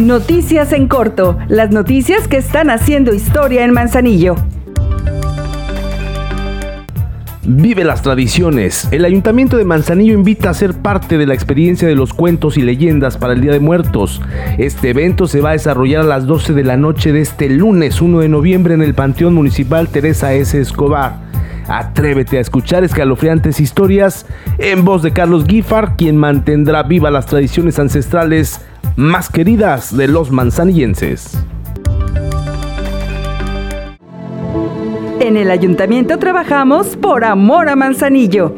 Noticias en corto, las noticias que están haciendo historia en Manzanillo. Vive las tradiciones. El Ayuntamiento de Manzanillo invita a ser parte de la experiencia de los cuentos y leyendas para el Día de Muertos. Este evento se va a desarrollar a las 12 de la noche de este lunes 1 de noviembre en el Panteón Municipal Teresa S. Escobar. Atrévete a escuchar escalofriantes historias en voz de Carlos Guifar, quien mantendrá viva las tradiciones ancestrales más queridas de los manzanillenses. En el ayuntamiento trabajamos por amor a Manzanillo.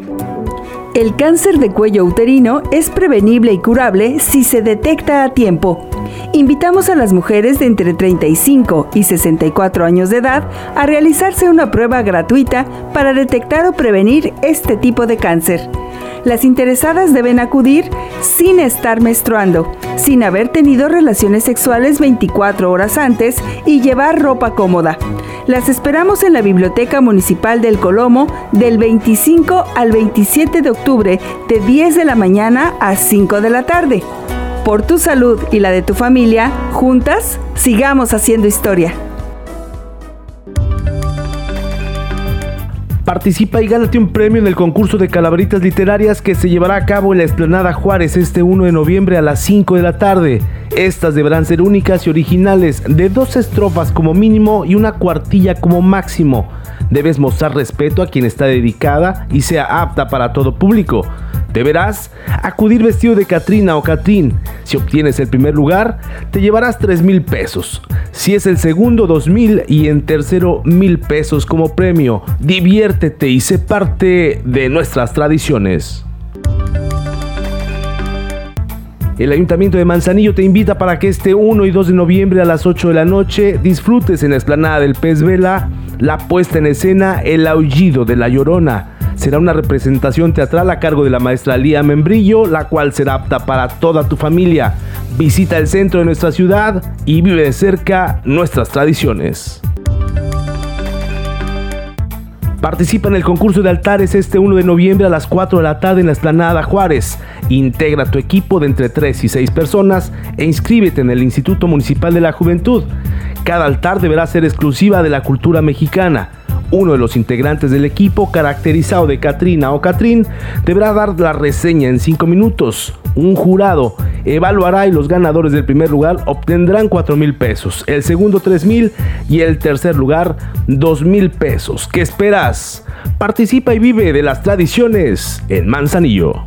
El cáncer de cuello uterino es prevenible y curable si se detecta a tiempo. Invitamos a las mujeres de entre 35 y 64 años de edad a realizarse una prueba gratuita para detectar o prevenir este tipo de cáncer. Las interesadas deben acudir sin estar menstruando, sin haber tenido relaciones sexuales 24 horas antes y llevar ropa cómoda. Las esperamos en la Biblioteca Municipal del Colomo del 25 al 27 de octubre de 10 de la mañana a 5 de la tarde. Por tu salud y la de tu familia, juntas, sigamos haciendo historia. Participa y gánate un premio en el concurso de calaveritas literarias que se llevará a cabo en la Esplanada Juárez este 1 de noviembre a las 5 de la tarde. Estas deberán ser únicas y originales, de dos estrofas como mínimo y una cuartilla como máximo. Debes mostrar respeto a quien está dedicada y sea apta para todo público. Deberás acudir vestido de Catrina o Catrín. Si obtienes el primer lugar, te llevarás 3 mil pesos. Si es el segundo, 2 mil y en tercero, mil pesos como premio. Diviértete y sé parte de nuestras tradiciones. El Ayuntamiento de Manzanillo te invita para que este 1 y 2 de noviembre a las 8 de la noche disfrutes en la esplanada del Pez Vela la puesta en escena El Aullido de la Llorona será una representación teatral a cargo de la maestra Lía Membrillo, la cual será apta para toda tu familia. Visita el centro de nuestra ciudad y vive de cerca nuestras tradiciones. Participa en el concurso de altares este 1 de noviembre a las 4 de la tarde en la Esplanada Juárez. Integra tu equipo de entre 3 y 6 personas e inscríbete en el Instituto Municipal de la Juventud. Cada altar deberá ser exclusiva de la cultura mexicana. Uno de los integrantes del equipo, caracterizado de Katrina o Catrín, deberá dar la reseña en 5 minutos. Un jurado evaluará y los ganadores del primer lugar obtendrán 4 mil pesos, el segundo 3 mil y el tercer lugar 2 mil pesos. ¿Qué esperas? Participa y vive de las tradiciones en Manzanillo.